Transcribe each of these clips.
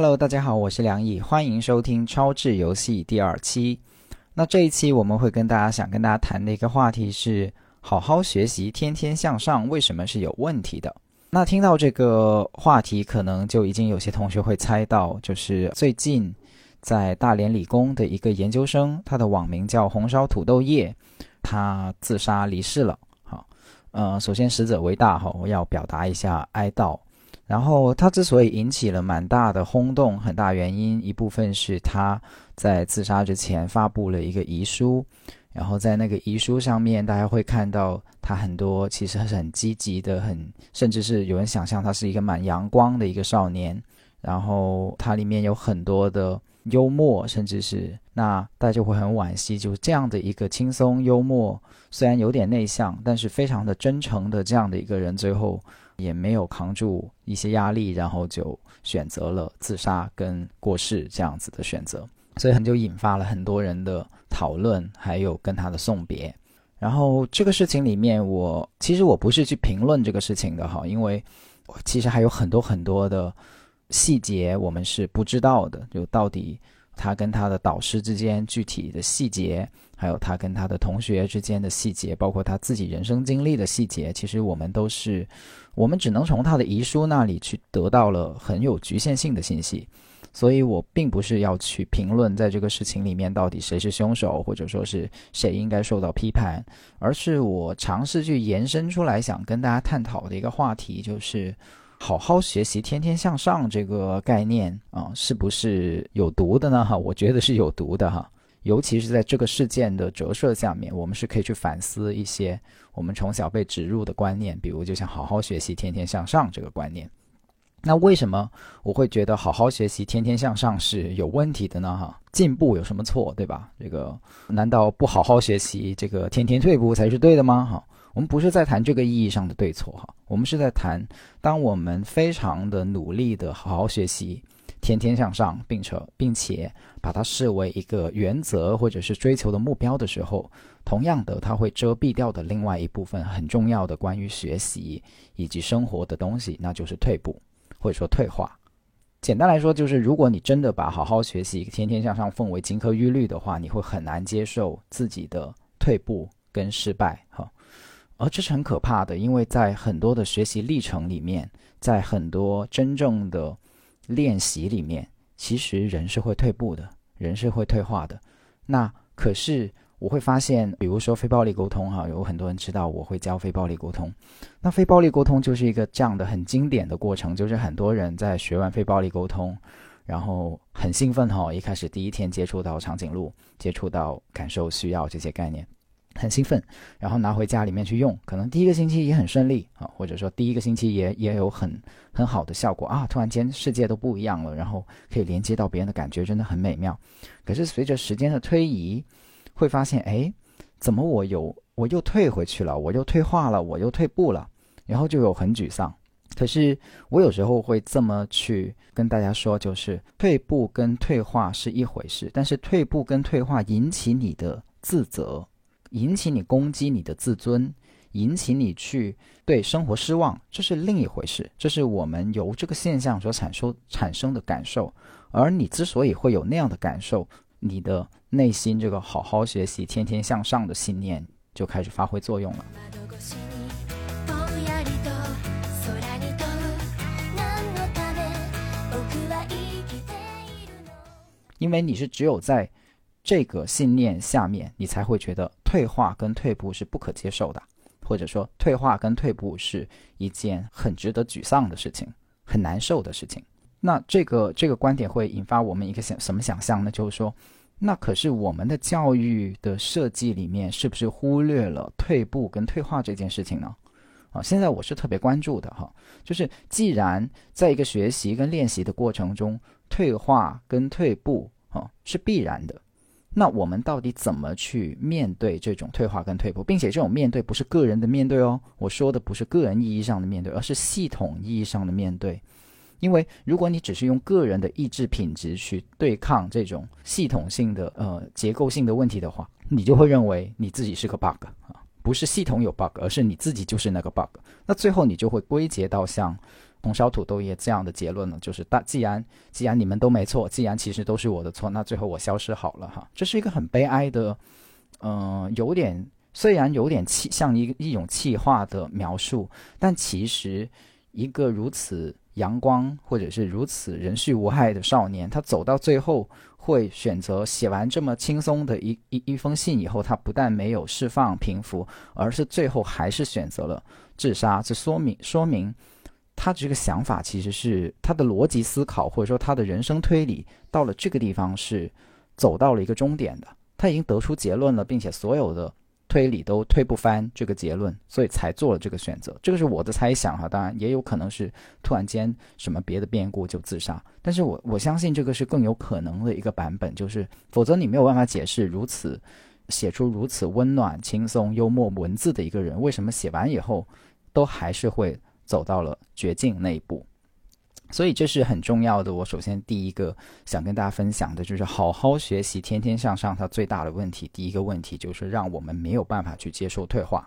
Hello，大家好，我是梁毅，欢迎收听超智游戏第二期。那这一期我们会跟大家想跟大家谈的一个话题是：好好学习，天天向上，为什么是有问题的？那听到这个话题，可能就已经有些同学会猜到，就是最近在大连理工的一个研究生，他的网名叫红烧土豆叶，他自杀离世了。好，呃，首先死者为大哈，我要表达一下哀悼。然后他之所以引起了蛮大的轰动，很大原因一部分是他在自杀之前发布了一个遗书，然后在那个遗书上面，大家会看到他很多其实是很积极的，很甚至是有人想象他是一个蛮阳光的一个少年。然后它里面有很多的幽默，甚至是那大家就会很惋惜，就这样的一个轻松幽默，虽然有点内向，但是非常的真诚的这样的一个人，最后。也没有扛住一些压力，然后就选择了自杀跟过世这样子的选择，所以很就引发了很多人的讨论，还有跟他的送别。然后这个事情里面，我其实我不是去评论这个事情的哈，因为其实还有很多很多的细节我们是不知道的，就到底他跟他的导师之间具体的细节，还有他跟他的同学之间的细节，包括他自己人生经历的细节，其实我们都是。我们只能从他的遗书那里去得到了很有局限性的信息，所以我并不是要去评论在这个事情里面到底谁是凶手，或者说是谁应该受到批判，而是我尝试去延伸出来想跟大家探讨的一个话题，就是好好学习、天天向上这个概念啊，是不是有毒的呢？哈，我觉得是有毒的哈。尤其是在这个事件的折射下面，我们是可以去反思一些我们从小被植入的观念，比如就像好好学习、天天向上这个观念。那为什么我会觉得好好学习、天天向上是有问题的呢？哈，进步有什么错，对吧？这个难道不好好学习，这个天天退步才是对的吗？哈，我们不是在谈这个意义上的对错，哈，我们是在谈，当我们非常的努力的好好学习。天天向上，并且并且把它视为一个原则或者是追求的目标的时候，同样的，它会遮蔽掉的另外一部分很重要的关于学习以及生活的东西，那就是退步或者说退化。简单来说，就是如果你真的把好好学习、天天向上奉为金科玉律的话，你会很难接受自己的退步跟失败，哈。而这是很可怕的，因为在很多的学习历程里面，在很多真正的。练习里面，其实人是会退步的，人是会退化的。那可是我会发现，比如说非暴力沟通，哈，有很多人知道我会教非暴力沟通。那非暴力沟通就是一个这样的很经典的过程，就是很多人在学完非暴力沟通，然后很兴奋，哈，一开始第一天接触到长颈鹿，接触到感受、需要这些概念。很兴奋，然后拿回家里面去用，可能第一个星期也很顺利啊，或者说第一个星期也也有很很好的效果啊，突然间世界都不一样了，然后可以连接到别人的感觉，真的很美妙。可是随着时间的推移，会发现，哎，怎么我有我又退回去了，我又退化了，我又退步了，然后就有很沮丧。可是我有时候会这么去跟大家说，就是退步跟退化是一回事，但是退步跟退化引起你的自责。引起你攻击你的自尊，引起你去对生活失望，这是另一回事。这是我们由这个现象所产生产生的感受。而你之所以会有那样的感受，你的内心这个好好学习、天天向上的信念就开始发挥作用了。因为你是只有在。这个信念下面，你才会觉得退化跟退步是不可接受的，或者说退化跟退步是一件很值得沮丧的事情，很难受的事情。那这个这个观点会引发我们一个想什么想象呢？就是说，那可是我们的教育的设计里面是不是忽略了退步跟退化这件事情呢？啊，现在我是特别关注的哈，就是既然在一个学习跟练习的过程中，退化跟退步啊是必然的。那我们到底怎么去面对这种退化跟退步，并且这种面对不是个人的面对哦，我说的不是个人意义上的面对，而是系统意义上的面对。因为如果你只是用个人的意志品质去对抗这种系统性的呃结构性的问题的话，你就会认为你自己是个 bug 啊，不是系统有 bug，而是你自己就是那个 bug。那最后你就会归结到像。红烧土豆叶这样的结论呢？就是大既然既然你们都没错，既然其实都是我的错，那最后我消失好了哈。这是一个很悲哀的，嗯，有点虽然有点气像一一种气话的描述，但其实一个如此阳光或者是如此人畜无害的少年，他走到最后会选择写完这么轻松的一一一封信以后，他不但没有释放平复，而是最后还是选择了自杀。这说明说明。他这个想法其实是他的逻辑思考，或者说他的人生推理，到了这个地方是走到了一个终点的。他已经得出结论了，并且所有的推理都推不翻这个结论，所以才做了这个选择。这个是我的猜想哈，当然也有可能是突然间什么别的变故就自杀。但是我我相信这个是更有可能的一个版本，就是否则你没有办法解释如此写出如此温暖、轻松、幽默文字的一个人，为什么写完以后都还是会。走到了绝境那一步，所以这是很重要的。我首先第一个想跟大家分享的就是好好学习，天天向上。它最大的问题，第一个问题就是让我们没有办法去接受退化，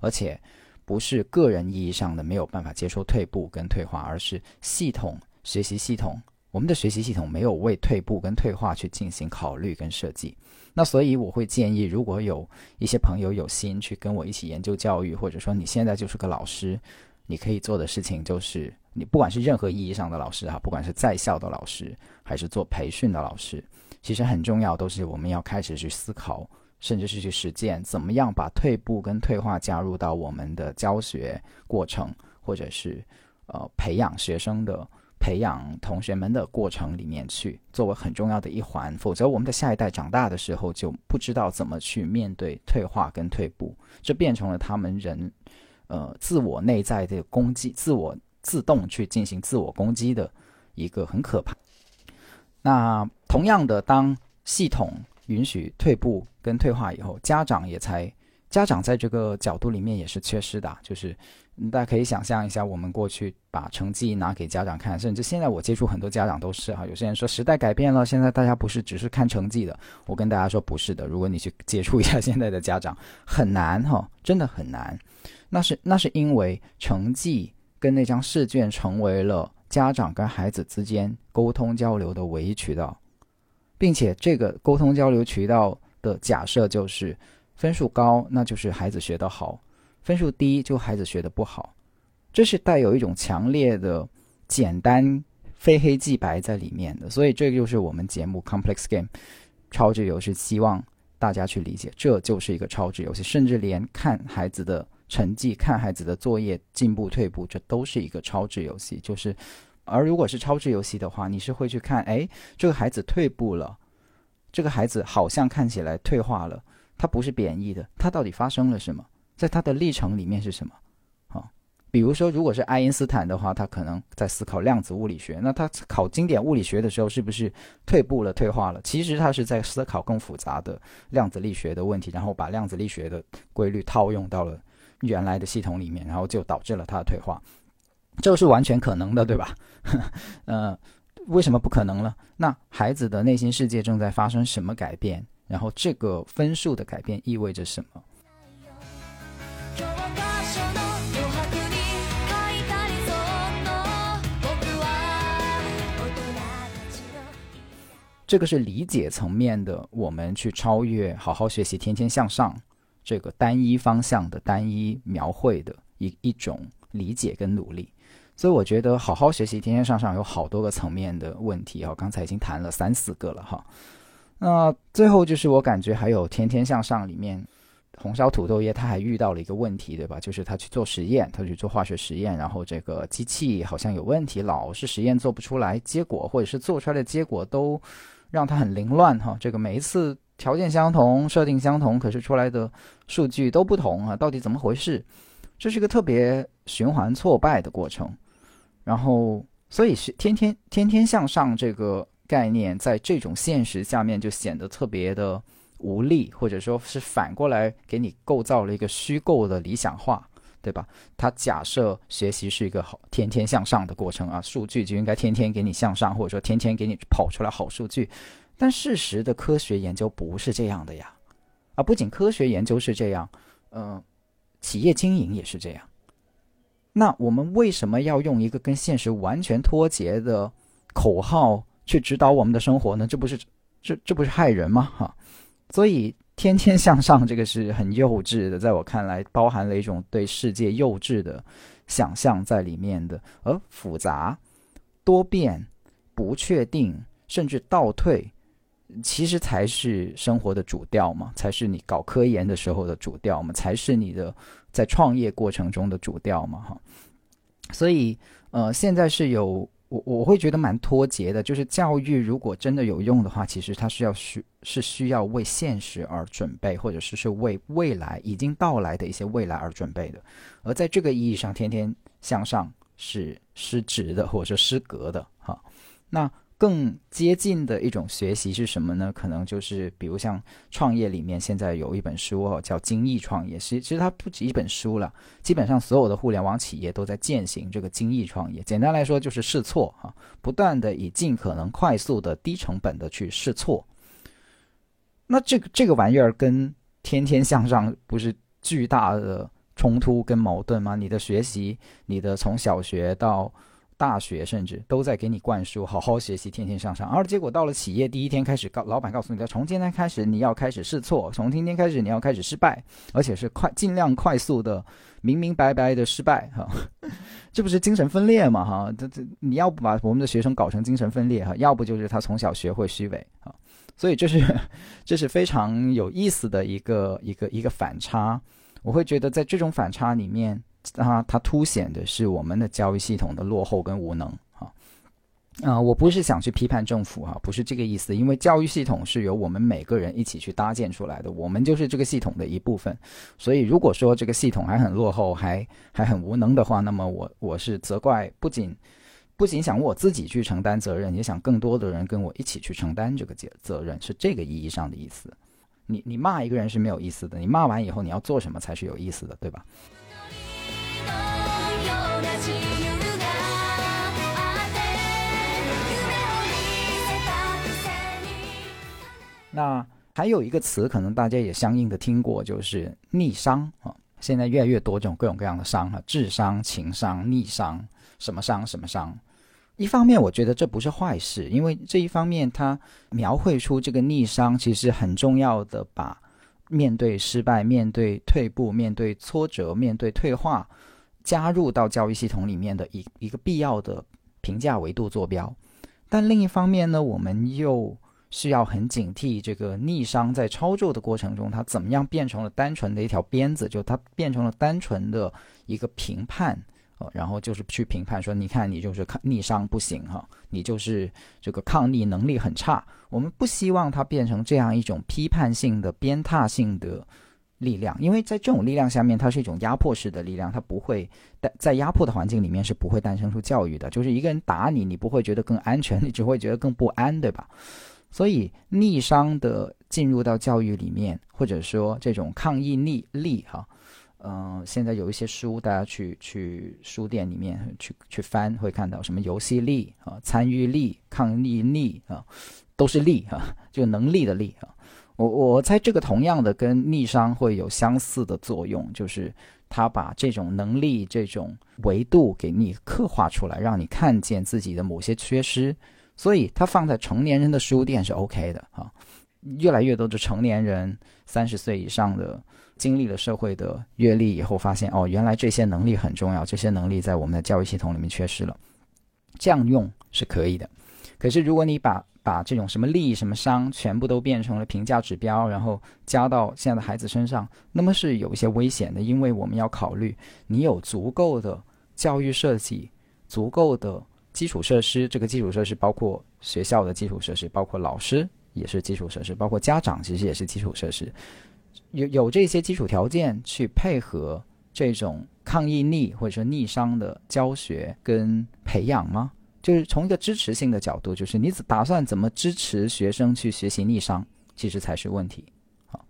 而且不是个人意义上的没有办法接受退步跟退化，而是系统学习系统，我们的学习系统没有为退步跟退化去进行考虑跟设计。那所以我会建议，如果有一些朋友有心去跟我一起研究教育，或者说你现在就是个老师。你可以做的事情就是，你不管是任何意义上的老师哈，不管是在校的老师，还是做培训的老师，其实很重要，都是我们要开始去思考，甚至是去实践，怎么样把退步跟退化加入到我们的教学过程，或者是呃培养学生的、培养同学们的过程里面去，作为很重要的一环。否则，我们的下一代长大的时候就不知道怎么去面对退化跟退步，这变成了他们人。呃，自我内在的攻击，自我自动去进行自我攻击的一个很可怕。那同样的，当系统允许退步跟退化以后，家长也才家长在这个角度里面也是缺失的。就是大家可以想象一下，我们过去把成绩拿给家长看，甚至现在我接触很多家长都是哈，有些人说时代改变了，现在大家不是只是看成绩的。我跟大家说不是的，如果你去接触一下现在的家长，很难哈，真的很难。那是那是因为成绩跟那张试卷成为了家长跟孩子之间沟通交流的唯一渠道，并且这个沟通交流渠道的假设就是分数高，那就是孩子学得好；分数低就孩子学得不好。这是带有一种强烈的简单非黑即白在里面的，所以这就是我们节目 Complex Game 超值游戏希望大家去理解，这就是一个超值游戏，甚至连看孩子的。成绩看孩子的作业进步退步，这都是一个超智游戏。就是，而如果是超智游戏的话，你是会去看，哎，这个孩子退步了，这个孩子好像看起来退化了，他不是贬义的，他到底发生了什么？在他的历程里面是什么？啊，比如说，如果是爱因斯坦的话，他可能在思考量子物理学，那他考经典物理学的时候是不是退步了、退化了？其实他是在思考更复杂的量子力学的问题，然后把量子力学的规律套用到了。原来的系统里面，然后就导致了他的退化，这是完全可能的，对吧？呃，为什么不可能呢？那孩子的内心世界正在发生什么改变？然后这个分数的改变意味着什么？这个是理解层面的，我们去超越，好好学习，天天向上。这个单一方向的单一描绘的一一种理解跟努力，所以我觉得好好学习，天天向上有好多个层面的问题啊，刚才已经谈了三四个了哈。那最后就是我感觉还有天天向上里面红烧土豆叶，他还遇到了一个问题，对吧？就是他去做实验，他去做化学实验，然后这个机器好像有问题，老是实验做不出来结果，或者是做出来的结果都让他很凌乱哈。这个每一次。条件相同，设定相同，可是出来的数据都不同啊！到底怎么回事？这是一个特别循环挫败的过程。然后，所以是天天天天向上这个概念，在这种现实下面就显得特别的无力，或者说是反过来给你构造了一个虚构的理想化，对吧？它假设学习是一个好天天向上的过程啊，数据就应该天天给你向上，或者说天天给你跑出来好数据。但事实的科学研究不是这样的呀，啊，不仅科学研究是这样，嗯，企业经营也是这样。那我们为什么要用一个跟现实完全脱节的口号去指导我们的生活呢？这不是这这不是害人吗？哈，所以天天向上这个是很幼稚的，在我看来，包含了一种对世界幼稚的想象在里面的，而复杂、多变、不确定，甚至倒退，其实才是生活的主调嘛，才是你搞科研的时候的主调嘛，才是你的。在创业过程中的主调嘛，哈，所以呃，现在是有我我会觉得蛮脱节的，就是教育如果真的有用的话，其实它是要需是需要为现实而准备，或者是是为未来已经到来的一些未来而准备的，而在这个意义上，天天向上是失职的，或者说失格的，哈，那。更接近的一种学习是什么呢？可能就是比如像创业里面，现在有一本书，叫《精益创业》。其实，其实它不止一本书了。基本上所有的互联网企业都在践行这个精益创业。简单来说，就是试错啊，不断的以尽可能快速的、低成本的去试错。那这个这个玩意儿跟天天向上不是巨大的冲突跟矛盾吗？你的学习，你的从小学到。大学甚至都在给你灌输好好学习，天天向上，而结果到了企业第一天开始，告老板告诉你，从今天开始你要开始试错，从今天开始你要开始失败，而且是快尽量快速的、明明白白的失败，哈，这不是精神分裂吗？哈，这这你要不把我们的学生搞成精神分裂哈，要不就是他从小学会虚伪啊，所以这是 这是非常有意思的一个一个一个反差，我会觉得在这种反差里面。它它凸显的是我们的教育系统的落后跟无能啊啊！我不是想去批判政府哈，不是这个意思，因为教育系统是由我们每个人一起去搭建出来的，我们就是这个系统的一部分。所以如果说这个系统还很落后，还还很无能的话，那么我我是责怪，不仅不仅想我自己去承担责任，也想更多的人跟我一起去承担这个责责任，是这个意义上的意思。你你骂一个人是没有意思的，你骂完以后你要做什么才是有意思的，对吧？那还有一个词，可能大家也相应的听过，就是逆商啊。现在越来越多这种各种各样的商哈，智商、情商、逆商，什么商什么商。一方面，我觉得这不是坏事，因为这一方面它描绘出这个逆商其实很重要的，把面对失败、面对退步、面对挫折、面对退化，加入到教育系统里面的一一个必要的评价维度坐标。但另一方面呢，我们又需要很警惕这个逆商在操作的过程中，它怎么样变成了单纯的一条鞭子，就它变成了单纯的一个评判，呃，然后就是去评判说，你看你就是抗逆商不行哈，你就是这个抗逆能力很差。我们不希望它变成这样一种批判性的鞭挞性的力量，因为在这种力量下面，它是一种压迫式的力量，它不会在在压迫的环境里面是不会诞生出教育的。就是一个人打你，你不会觉得更安全，你只会觉得更不安，对吧？所以逆商的进入到教育里面，或者说这种抗议逆力哈，嗯，现在有一些书，大家去去书店里面去去翻，会看到什么游戏力啊、参与力、抗逆力啊，都是力哈，就能力的力啊。我我猜这个同样的跟逆商会有相似的作用，就是他把这种能力、这种维度给你刻画出来，让你看见自己的某些缺失。所以，它放在成年人的书店是 OK 的啊。越来越多的成年人，三十岁以上的，经历了社会的阅历以后，发现哦，原来这些能力很重要，这些能力在我们的教育系统里面缺失了。这样用是可以的。可是，如果你把把这种什么利益、什么伤，全部都变成了评价指标，然后加到现在的孩子身上，那么是有一些危险的，因为我们要考虑，你有足够的教育设计，足够的。基础设施，这个基础设施包括学校的基础设施，包括老师也是基础设施，包括家长其实也是基础设施。有有这些基础条件去配合这种抗疫逆或者说逆商的教学跟培养吗？就是从一个支持性的角度，就是你打算怎么支持学生去学习逆商，其实才是问题。好，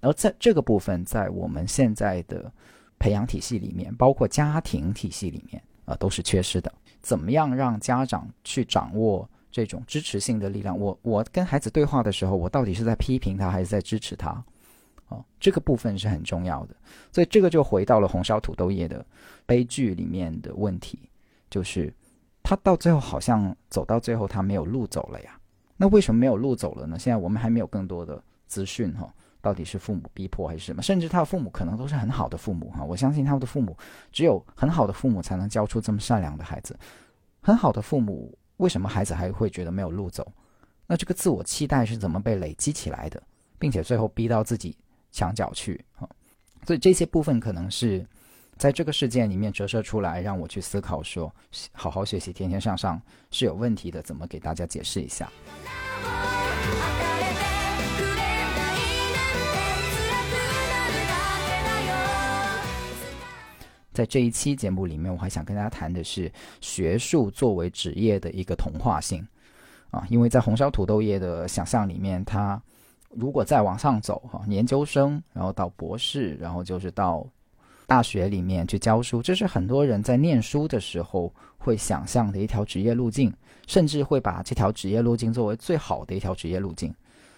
然后在这个部分，在我们现在的培养体系里面，包括家庭体系里面啊，都是缺失的。怎么样让家长去掌握这种支持性的力量？我我跟孩子对话的时候，我到底是在批评他还是在支持他？哦，这个部分是很重要的。所以这个就回到了红烧土豆叶的悲剧里面的问题，就是他到最后好像走到最后他没有路走了呀。那为什么没有路走了呢？现在我们还没有更多的资讯哈，到底是父母逼迫还是什么？甚至他的父母可能都是很好的父母哈。我相信他们的父母只有很好的父母才能教出这么善良的孩子。很好的父母，为什么孩子还会觉得没有路走？那这个自我期待是怎么被累积起来的，并且最后逼到自己墙角去啊？所以这些部分可能是在这个事件里面折射出来，让我去思考说，好好学习，天天向上是有问题的，怎么给大家解释一下？在这一期节目里面，我还想跟大家谈的是学术作为职业的一个同化性啊，因为在红烧土豆叶的想象里面，它如果再往上走哈，研究生，然后到博士，然后就是到大学里面去教书，这是很多人在念书的时候会想象的一条职业路径，甚至会把这条职业路径作为最好的一条职业路径。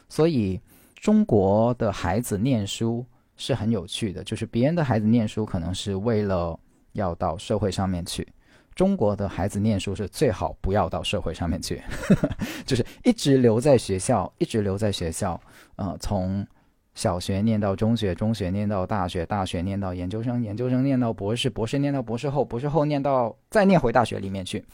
所以，中国的孩子念书。是很有趣的，就是别人的孩子念书可能是为了要到社会上面去，中国的孩子念书是最好不要到社会上面去，就是一直留在学校，一直留在学校，呃，从小学念到中学，中学念到大学，大学念到研究生，研究生念到博士，博士念到博士后，博士后念到再念回大学里面去，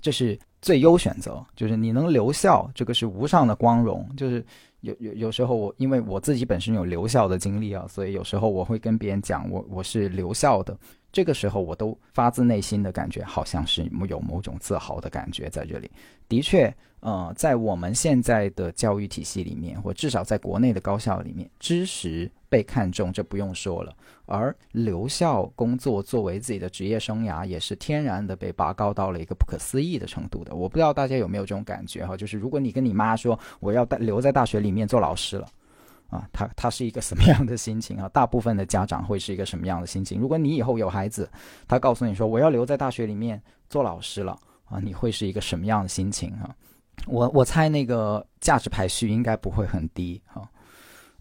这是最优选择，就是你能留校，这个是无上的光荣，就是。有有有时候我因为我自己本身有留校的经历啊，所以有时候我会跟别人讲我我是留校的，这个时候我都发自内心的感觉好像是有某种自豪的感觉在这里。的确，呃，在我们现在的教育体系里面，或至少在国内的高校里面，知识。被看重，这不用说了。而留校工作作为自己的职业生涯，也是天然的被拔高到了一个不可思议的程度的。我不知道大家有没有这种感觉哈？就是如果你跟你妈说我要留在大学里面做老师了，啊，他他是一个什么样的心情啊？大部分的家长会是一个什么样的心情？如果你以后有孩子，他告诉你说我要留在大学里面做老师了，啊，你会是一个什么样的心情啊？我我猜那个价值排序应该不会很低哈。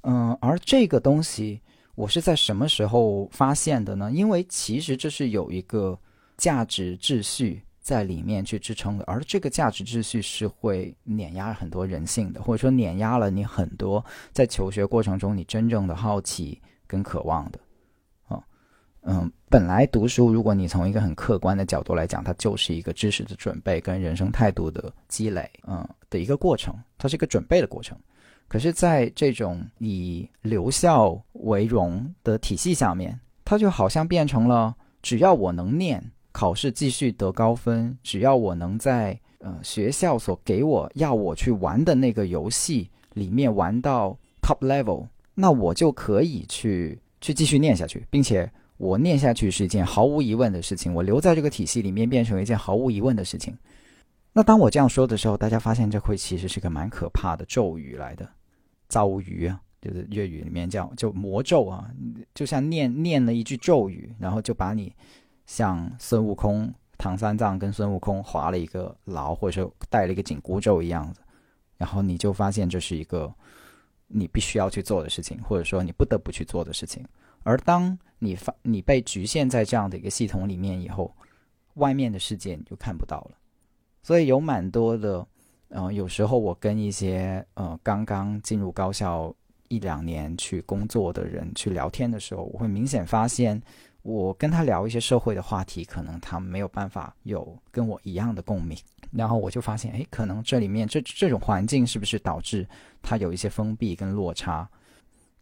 嗯，而这个东西我是在什么时候发现的呢？因为其实这是有一个价值秩序在里面去支撑的，而这个价值秩序是会碾压很多人性的，或者说碾压了你很多在求学过程中你真正的好奇跟渴望的。啊，嗯，本来读书，如果你从一个很客观的角度来讲，它就是一个知识的准备跟人生态度的积累，嗯，的一个过程，它是一个准备的过程。可是，在这种以留校为荣的体系下面，它就好像变成了：只要我能念，考试继续得高分；只要我能在呃学校所给我要我去玩的那个游戏里面玩到 top level，那我就可以去去继续念下去，并且我念下去是一件毫无疑问的事情。我留在这个体系里面，变成一件毫无疑问的事情。那当我这样说的时候，大家发现这会其实是个蛮可怕的咒语来的。遭遇啊，就是粤语里面叫就魔咒啊，就像念念了一句咒语，然后就把你像孙悟空、唐三藏跟孙悟空划了一个牢，或者说带了一个紧箍咒一样子，然后你就发现这是一个你必须要去做的事情，或者说你不得不去做的事情。而当你发你被局限在这样的一个系统里面以后，外面的世界你就看不到了。所以有蛮多的。嗯，有时候我跟一些呃刚刚进入高校一两年去工作的人去聊天的时候，我会明显发现，我跟他聊一些社会的话题，可能他没有办法有跟我一样的共鸣。然后我就发现，哎，可能这里面这这种环境是不是导致他有一些封闭跟落差？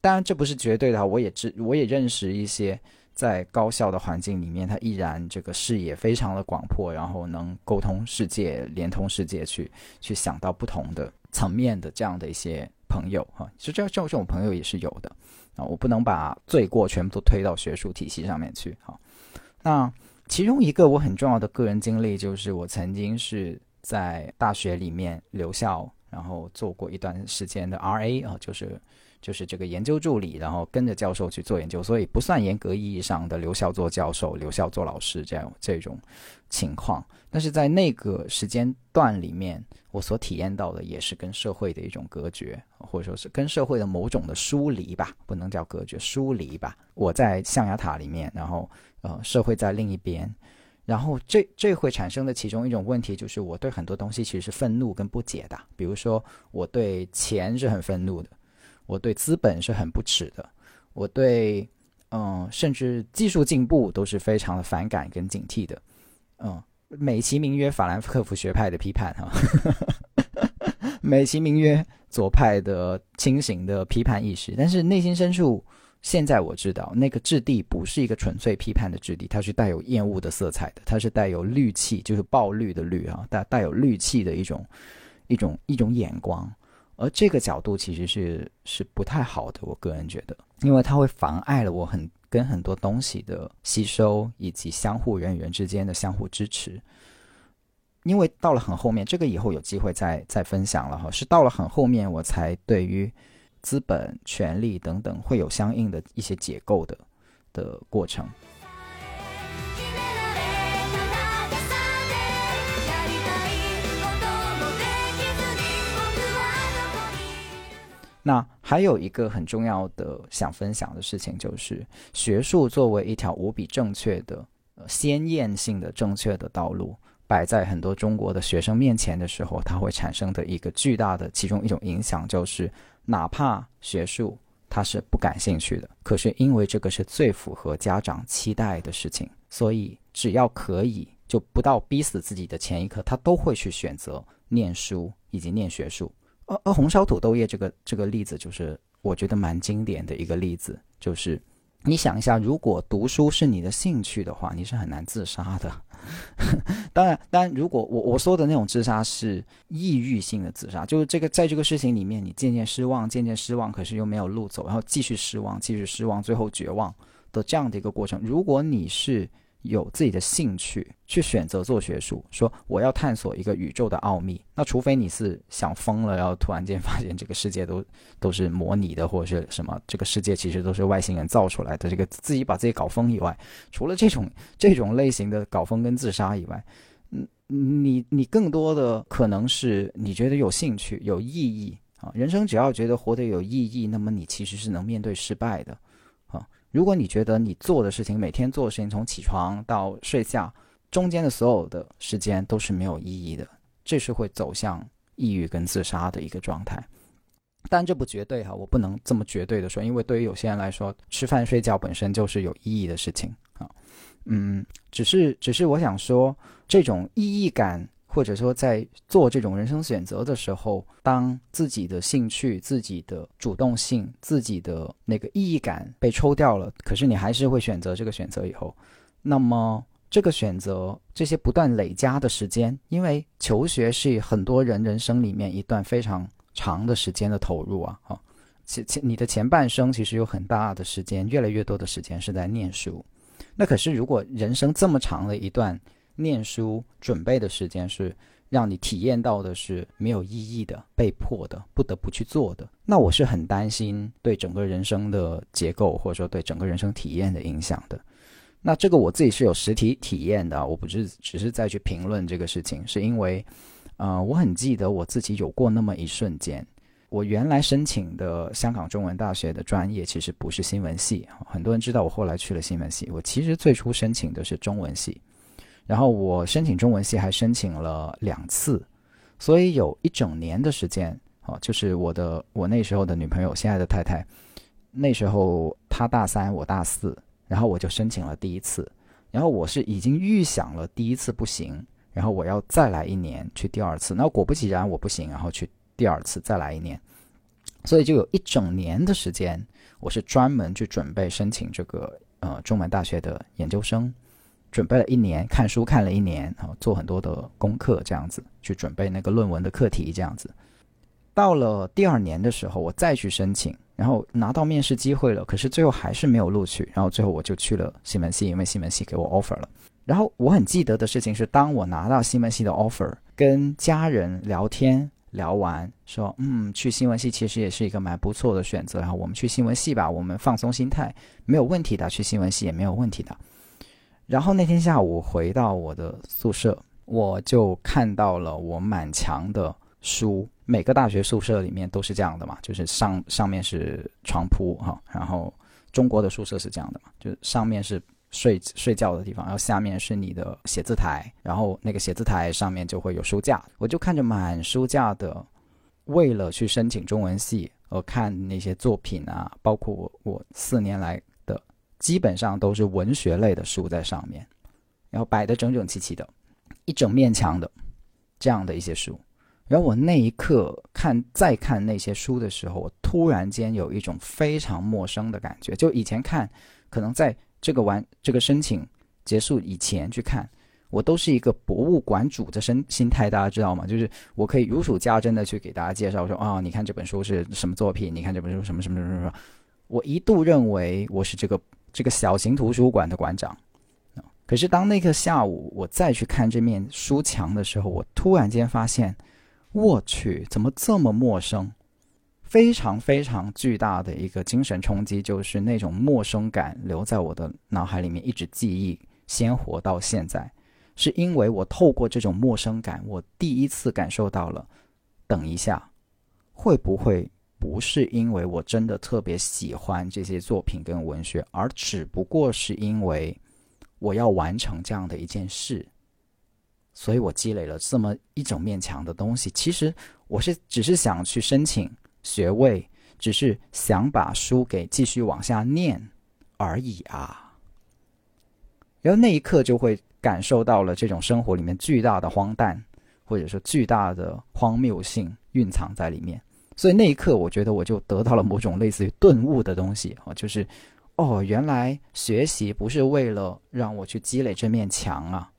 当然这不是绝对的，我也知我也认识一些。在高校的环境里面，他依然这个视野非常的广阔，然后能沟通世界、连通世界，去去想到不同的层面的这样的一些朋友哈。其实这这这种朋友也是有的啊。我不能把罪过全部都推到学术体系上面去哈。那其中一个我很重要的个人经历，就是我曾经是在大学里面留校然后做过一段时间的 R.A. 啊，就是就是这个研究助理，然后跟着教授去做研究，所以不算严格意义上的留校做教授、留校做老师这样这种情况。但是在那个时间段里面，我所体验到的也是跟社会的一种隔绝，或者说是跟社会的某种的疏离吧，不能叫隔绝，疏离吧。我在象牙塔里面，然后呃，社会在另一边。然后这这会产生的其中一种问题就是，我对很多东西其实是愤怒跟不解的。比如说，我对钱是很愤怒的，我对资本是很不耻的，我对嗯，甚至技术进步都是非常的反感跟警惕的。嗯，美其名曰法兰克福学派的批判哈，美其名曰左派的清醒的批判意识，但是内心深处。现在我知道，那个质地不是一个纯粹批判的质地，它是带有厌恶的色彩的，它是带有绿气，就是暴绿的绿啊，带带有绿气的一种一种一种眼光，而这个角度其实是是不太好的，我个人觉得，因为它会妨碍了我很跟很多东西的吸收，以及相互人与人之间的相互支持。因为到了很后面，这个以后有机会再再分享了哈，是到了很后面我才对于。资本、权力等等，会有相应的一些解构的的过程。那还有一个很重要的想分享的事情，就是学术作为一条无比正确的、呃鲜艳性的正确的道路，摆在很多中国的学生面前的时候，它会产生的一个巨大的其中一种影响，就是。哪怕学术他是不感兴趣的，可是因为这个是最符合家长期待的事情，所以只要可以，就不到逼死自己的前一刻，他都会去选择念书以及念学术。呃呃红烧土豆叶这个这个例子，就是我觉得蛮经典的一个例子，就是。你想一下，如果读书是你的兴趣的话，你是很难自杀的。当然，当然，如果我我说的那种自杀是抑郁性的自杀，就是这个在这个事情里面，你渐渐失望，渐渐失望，可是又没有路走，然后继续失望，继续失望，最后绝望的这样的一个过程。如果你是有自己的兴趣去选择做学术，说我要探索一个宇宙的奥秘，那除非你是想疯了，然后突然间发现这个世界都 都是模拟的，或者是什么，这个世界其实都是外星人造出来的，这个自己把自己搞疯以外，除了这种这种类型的搞疯跟自杀以外，嗯，你你更多的可能是你觉得有兴趣、有意义啊，人生只要觉得活得有意义，那么你其实是能面对失败的。如果你觉得你做的事情，每天做的事情，从起床到睡觉中间的所有的时间都是没有意义的，这是会走向抑郁跟自杀的一个状态。但这不绝对哈，我不能这么绝对的说，因为对于有些人来说，吃饭睡觉本身就是有意义的事情啊。嗯，只是只是我想说，这种意义感。或者说，在做这种人生选择的时候，当自己的兴趣、自己的主动性、自己的那个意义感被抽掉了，可是你还是会选择这个选择以后，那么这个选择这些不断累加的时间，因为求学是很多人人生里面一段非常长的时间的投入啊，哈，前前你的前半生其实有很大的时间，越来越多的时间是在念书，那可是如果人生这么长的一段。念书准备的时间是让你体验到的是没有意义的、被迫的、不得不去做的。那我是很担心对整个人生的结构，或者说对整个人生体验的影响的。那这个我自己是有实体体验的，我不是只是在去评论这个事情，是因为，呃，我很记得我自己有过那么一瞬间。我原来申请的香港中文大学的专业其实不是新闻系，很多人知道我后来去了新闻系。我其实最初申请的是中文系。然后我申请中文系还申请了两次，所以有一整年的时间啊，就是我的我那时候的女朋友，现在的太太，那时候她大三，我大四，然后我就申请了第一次，然后我是已经预想了第一次不行，然后我要再来一年去第二次，那果不其然我不行，然后去第二次再来一年，所以就有一整年的时间，我是专门去准备申请这个呃中文大学的研究生。准备了一年，看书看了一年，然后，做很多的功课，这样子去准备那个论文的课题，这样子。到了第二年的时候，我再去申请，然后拿到面试机会了，可是最后还是没有录取。然后最后我就去了西门系，因为西门系给我 offer 了。然后我很记得的事情是，当我拿到西门系的 offer，跟家人聊天聊完，说嗯，去新闻系其实也是一个蛮不错的选择，然后我们去新闻系吧，我们放松心态，没有问题的，去新闻系也没有问题的。然后那天下午回到我的宿舍，我就看到了我满墙的书。每个大学宿舍里面都是这样的嘛，就是上上面是床铺哈，然后中国的宿舍是这样的嘛，就上面是睡睡觉的地方，然后下面是你的写字台，然后那个写字台上面就会有书架。我就看着满书架的，为了去申请中文系而看那些作品啊，包括我我四年来。基本上都是文学类的书在上面，然后摆的整整齐齐的，一整面墙的这样的一些书。然后我那一刻看再看那些书的时候，我突然间有一种非常陌生的感觉。就以前看，可能在这个完这个申请结束以前去看，我都是一个博物馆主的身心态，大家知道吗？就是我可以如数家珍的去给大家介绍说啊，你看这本书是什么作品？你看这本书什么什么什么什么。我一度认为我是这个。这个小型图书馆的馆长，可是当那个下午我再去看这面书墙的时候，我突然间发现，我去，怎么这么陌生？非常非常巨大的一个精神冲击，就是那种陌生感留在我的脑海里面，一直记忆鲜活到现在，是因为我透过这种陌生感，我第一次感受到了，等一下，会不会？不是因为我真的特别喜欢这些作品跟文学，而只不过是因为我要完成这样的一件事，所以我积累了这么一整面墙的东西。其实我是只是想去申请学位，只是想把书给继续往下念而已啊。然后那一刻就会感受到了这种生活里面巨大的荒诞，或者说巨大的荒谬性蕴藏在里面。所以那一刻，我觉得我就得到了某种类似于顿悟的东西啊，就是，哦，原来学习不是为了让我去积累这面墙啊，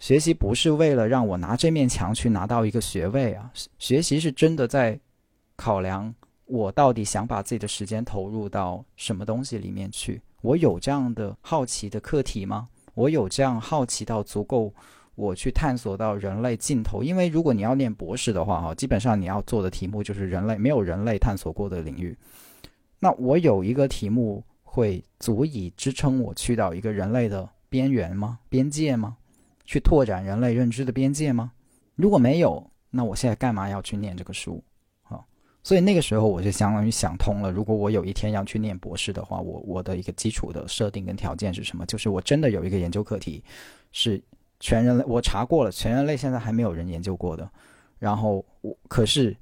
学习不是为了让我拿这面墙去拿到一个学位啊，学习是真的在考量我到底想把自己的时间投入到什么东西里面去，我有这样的好奇的课题吗？我有这样好奇到足够。我去探索到人类尽头，因为如果你要念博士的话，哈，基本上你要做的题目就是人类没有人类探索过的领域。那我有一个题目会足以支撑我去到一个人类的边缘吗？边界吗？去拓展人类认知的边界吗？如果没有，那我现在干嘛要去念这个书？啊，所以那个时候我就相当于想通了。如果我有一天要去念博士的话，我我的一个基础的设定跟条件是什么？就是我真的有一个研究课题是。全人类，我查过了，全人类现在还没有人研究过的。然后我，可是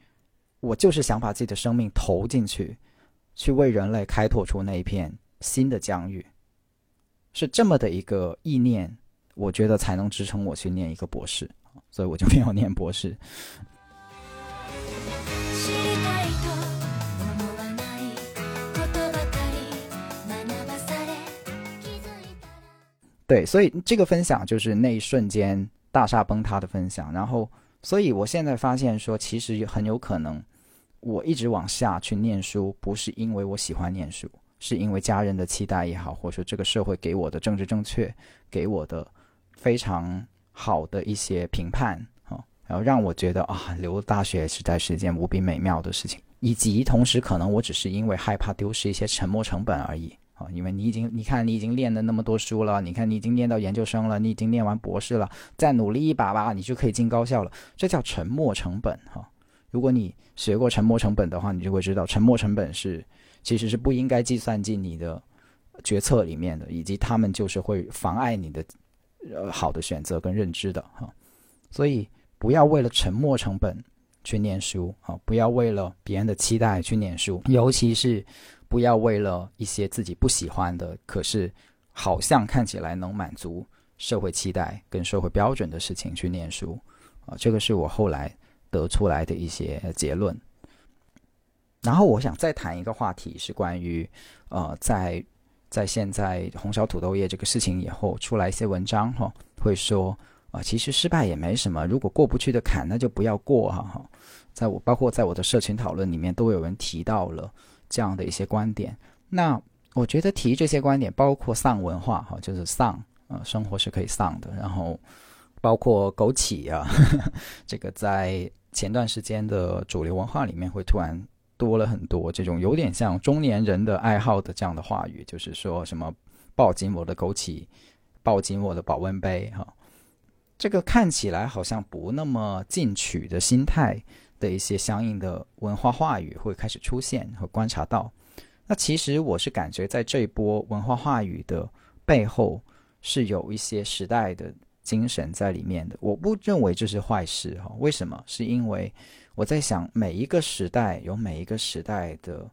我就是想把自己的生命投进去，去为人类开拓出那一片新的疆域，是这么的一个意念，我觉得才能支撑我去念一个博士，所以我就没有念博士。对，所以这个分享就是那一瞬间大厦崩塌的分享。然后，所以我现在发现说，其实很有可能，我一直往下去念书，不是因为我喜欢念书，是因为家人的期待也好，或者说这个社会给我的政治正确，给我的非常好的一些评判啊，然后让我觉得啊，留大学实在是一件无比美妙的事情。以及同时，可能我只是因为害怕丢失一些沉没成本而已。因为你已经，你看你已经练了那么多书了，你看你已经念到研究生了，你已经念完博士了，再努力一把吧，你就可以进高校了。这叫沉没成本哈。如果你学过沉没成本的话，你就会知道，沉没成本是其实是不应该计算进你的决策里面的，以及他们就是会妨碍你的呃好的选择跟认知的哈。所以不要为了沉没成本去念书啊，不要为了别人的期待去念书，尤其是。不要为了一些自己不喜欢的，可是好像看起来能满足社会期待跟社会标准的事情去念书啊，这个是我后来得出来的一些结论。然后我想再谈一个话题，是关于呃，在在现在红烧土豆叶这个事情以后出来一些文章哈，会说啊，其实失败也没什么，如果过不去的坎，那就不要过哈哈。在我包括在我的社群讨论里面，都有人提到了。这样的一些观点，那我觉得提这些观点，包括丧文化哈，就是丧，呃，生活是可以丧的。然后包括枸杞啊，这个在前段时间的主流文化里面会突然多了很多这种有点像中年人的爱好的这样的话语，就是说什么抱紧我的枸杞，抱紧我的保温杯，哈，这个看起来好像不那么进取的心态的一些相应的文化话语会开始出现和观察到。那其实我是感觉在这一波文化话语的背后是有一些时代的。精神在里面的，我不认为这是坏事哈。为什么？是因为我在想，每一个时代有每一个时代的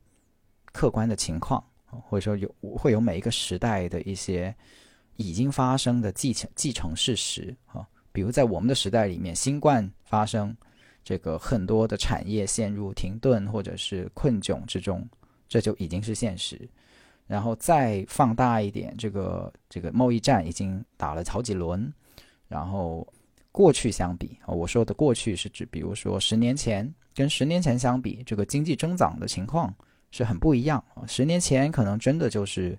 客观的情况，或者说有会有每一个时代的一些已经发生的继承继承事实哈。比如在我们的时代里面，新冠发生，这个很多的产业陷入停顿或者是困窘之中，这就已经是现实。然后再放大一点，这个这个贸易战已经打了好几轮。然后，过去相比啊，我说的过去是指，比如说十年前跟十年前相比，这个经济增长的情况是很不一样啊。十年前可能真的就是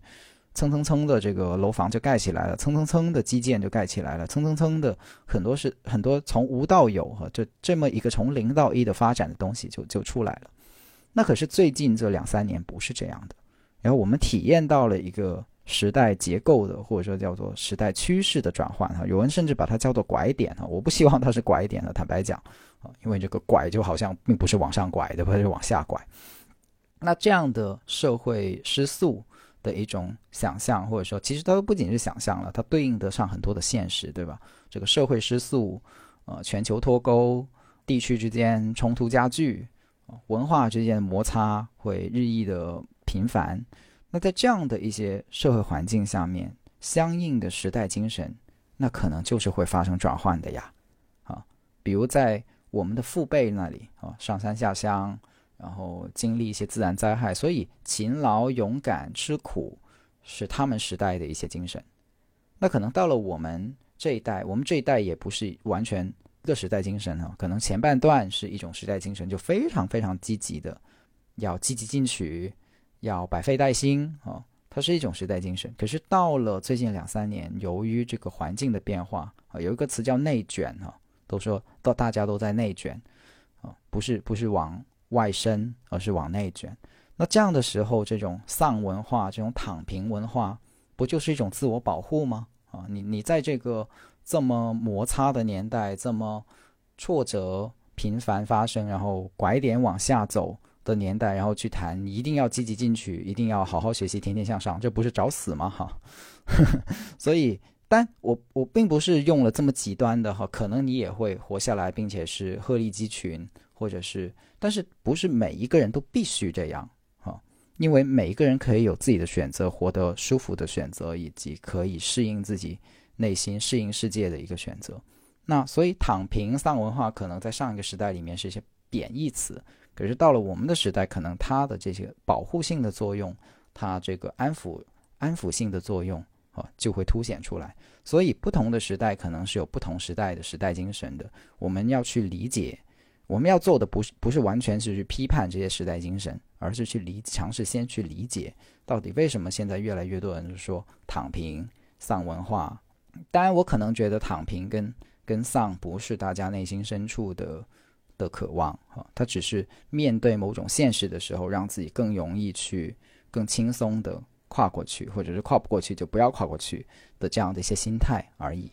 蹭蹭蹭的这个楼房就盖起来了，蹭蹭蹭的基建就盖起来了，蹭蹭蹭的很多是很多从无到有哈，就这么一个从零到一的发展的东西就就出来了。那可是最近这两三年不是这样的，然后我们体验到了一个。时代结构的，或者说叫做时代趋势的转换哈，有人甚至把它叫做拐点哈，我不希望它是拐点的，坦白讲啊，因为这个拐就好像并不是往上拐的，不是往下拐。那这样的社会失速的一种想象，或者说其实它不仅是想象了，它对应得上很多的现实，对吧？这个社会失速，呃，全球脱钩，地区之间冲突加剧，文化之间的摩擦会日益的频繁。那在这样的一些社会环境下面，相应的时代精神，那可能就是会发生转换的呀，啊，比如在我们的父辈那里啊，上山下乡，然后经历一些自然灾害，所以勤劳、勇敢、吃苦是他们时代的一些精神。那可能到了我们这一代，我们这一代也不是完全个时代精神啊，可能前半段是一种时代精神，就非常非常积极的，要积极进取。要百废待兴啊，它是一种时代精神。可是到了最近两三年，由于这个环境的变化啊，有一个词叫内卷啊，都说到大家都在内卷啊，不是不是往外伸，而是往内卷。那这样的时候，这种丧文化、这种躺平文化，不就是一种自我保护吗？啊，你你在这个这么摩擦的年代，这么挫折频繁发生，然后拐点往下走。的年代，然后去谈，一定要积极进取，一定要好好学习，天天向上，这不是找死吗？哈，所以，但我我并不是用了这么极端的哈，可能你也会活下来，并且是鹤立鸡群，或者是，但是不是每一个人都必须这样哈，因为每一个人可以有自己的选择，活得舒服的选择，以及可以适应自己内心、适应世界的一个选择。那所以，躺平丧文化可能在上一个时代里面是一些贬义词。可是到了我们的时代，可能它的这些保护性的作用，它这个安抚安抚性的作用啊，就会凸显出来。所以不同的时代可能是有不同时代的时代精神的。我们要去理解，我们要做的不是不是完全是去批判这些时代精神，而是去理尝试先去理解到底为什么现在越来越多人说躺平丧文化。当然，我可能觉得躺平跟跟丧不是大家内心深处的。的渴望哈，他只是面对某种现实的时候，让自己更容易去、更轻松的跨过去，或者是跨不过去就不要跨过去的这样的一些心态而已。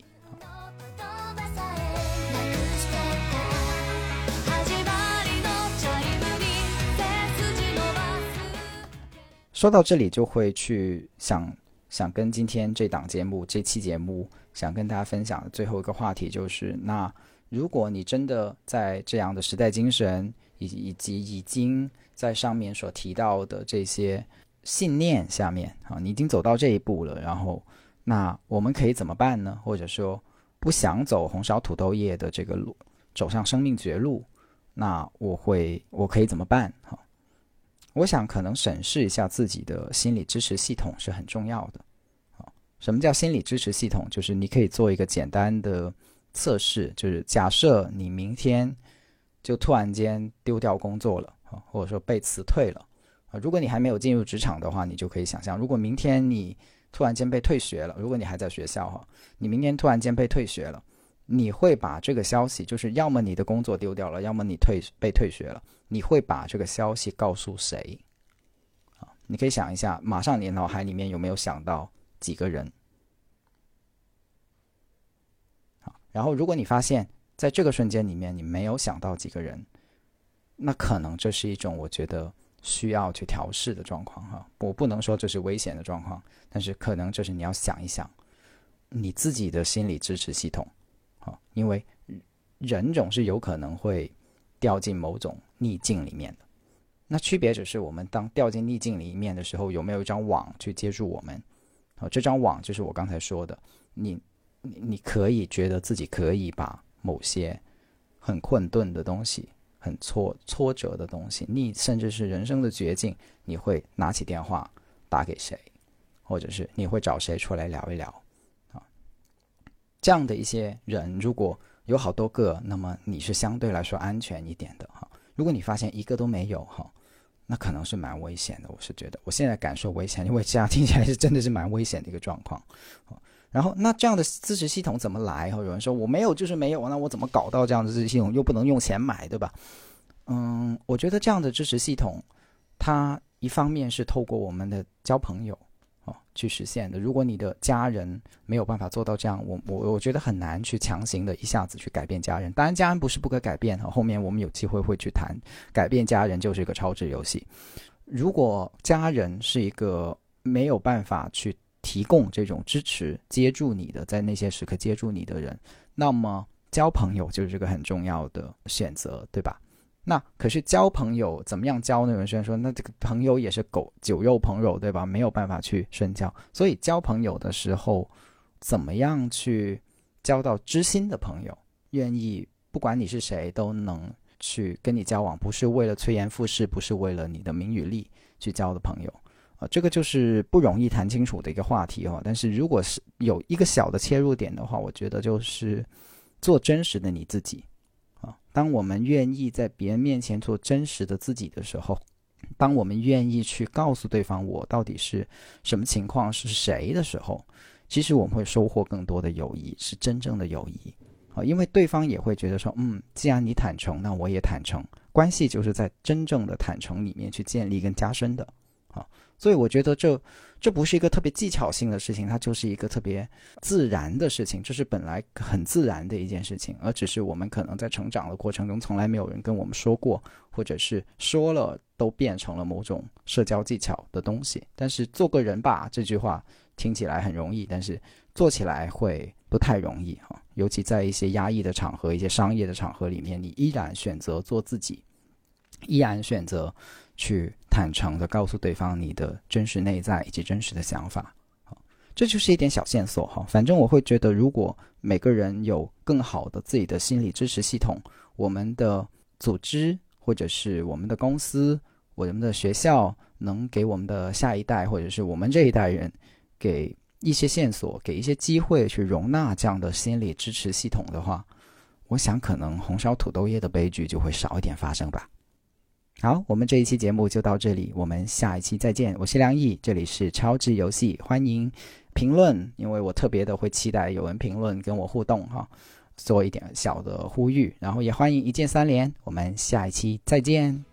说到这里，就会去想想跟今天这档节目、这期节目想跟大家分享的最后一个话题，就是那。如果你真的在这样的时代精神以以及已经在上面所提到的这些信念下面啊，你已经走到这一步了，然后那我们可以怎么办呢？或者说不想走红烧土豆叶的这个路，走上生命绝路，那我会我可以怎么办？哈，我想可能审视一下自己的心理支持系统是很重要的。啊，什么叫心理支持系统？就是你可以做一个简单的。测试就是假设你明天就突然间丢掉工作了啊，或者说被辞退了啊。如果你还没有进入职场的话，你就可以想象，如果明天你突然间被退学了，如果你还在学校哈，你明天突然间被退学了，你会把这个消息，就是要么你的工作丢掉了，要么你退被退学了，你会把这个消息告诉谁？啊，你可以想一下，马上你脑海里面有没有想到几个人？然后如果你发现在这个瞬间里面你没有想到几个人，那可能这是一种我觉得需要去调试的状况哈。我不能说这是危险的状况，但是可能就是你要想一想你自己的心理支持系统。因为人总是有可能会掉进某种逆境里面的，那区别只是我们当掉进逆境里面的时候，有没有一张网去接住我们？啊，这张网就是我刚才说的，你你你可以觉得自己可以把某些很困顿的东西、很挫挫折的东西，你甚至是人生的绝境，你会拿起电话打给谁，或者是你会找谁出来聊一聊？这样的一些人，如果有好多个，那么你是相对来说安全一点的哈。如果你发现一个都没有哈，那可能是蛮危险的。我是觉得，我现在感受危险，因为这样听起来是真的是蛮危险的一个状况。然后，那这样的支持系统怎么来？哈，有人说我没有就是没有，那我怎么搞到这样的支持系统？又不能用钱买，对吧？嗯，我觉得这样的支持系统，它一方面是透过我们的交朋友。去实现的。如果你的家人没有办法做到这样，我我我觉得很难去强行的一下子去改变家人。当然，家人不是不可改变哈。后面我们有机会会去谈，改变家人就是一个超值游戏。如果家人是一个没有办法去提供这种支持、接住你的，在那些时刻接住你的人，那么交朋友就是个很重要的选择，对吧？那可是交朋友怎么样交呢？有人说，那这个朋友也是狗酒肉朋友，对吧？没有办法去深交。所以交朋友的时候，怎么样去交到知心的朋友，愿意不管你是谁都能去跟你交往，不是为了趋炎附势，不是为了你的名与利去交的朋友啊，这个就是不容易谈清楚的一个话题哦。但是如果是有一个小的切入点的话，我觉得就是做真实的你自己。当我们愿意在别人面前做真实的自己的时候，当我们愿意去告诉对方我到底是什么情况是谁的时候，其实我们会收获更多的友谊，是真正的友谊啊！因为对方也会觉得说，嗯，既然你坦诚，那我也坦诚，关系就是在真正的坦诚里面去建立跟加深的啊！所以我觉得这。这不是一个特别技巧性的事情，它就是一个特别自然的事情，这是本来很自然的一件事情，而只是我们可能在成长的过程中，从来没有人跟我们说过，或者是说了都变成了某种社交技巧的东西。但是做个人吧，这句话听起来很容易，但是做起来会不太容易哈。尤其在一些压抑的场合、一些商业的场合里面，你依然选择做自己，依然选择。去坦诚的告诉对方你的真实内在以及真实的想法，好，这就是一点小线索哈。反正我会觉得，如果每个人有更好的自己的心理支持系统，我们的组织或者是我们的公司、我们的学校能给我们的下一代或者是我们这一代人给一些线索，给一些机会去容纳这样的心理支持系统的话，我想可能红烧土豆叶的悲剧就会少一点发生吧。好，我们这一期节目就到这里，我们下一期再见。我是梁毅，这里是超智游戏，欢迎评论，因为我特别的会期待有人评论跟我互动哈，做一点小的呼吁，然后也欢迎一键三连，我们下一期再见。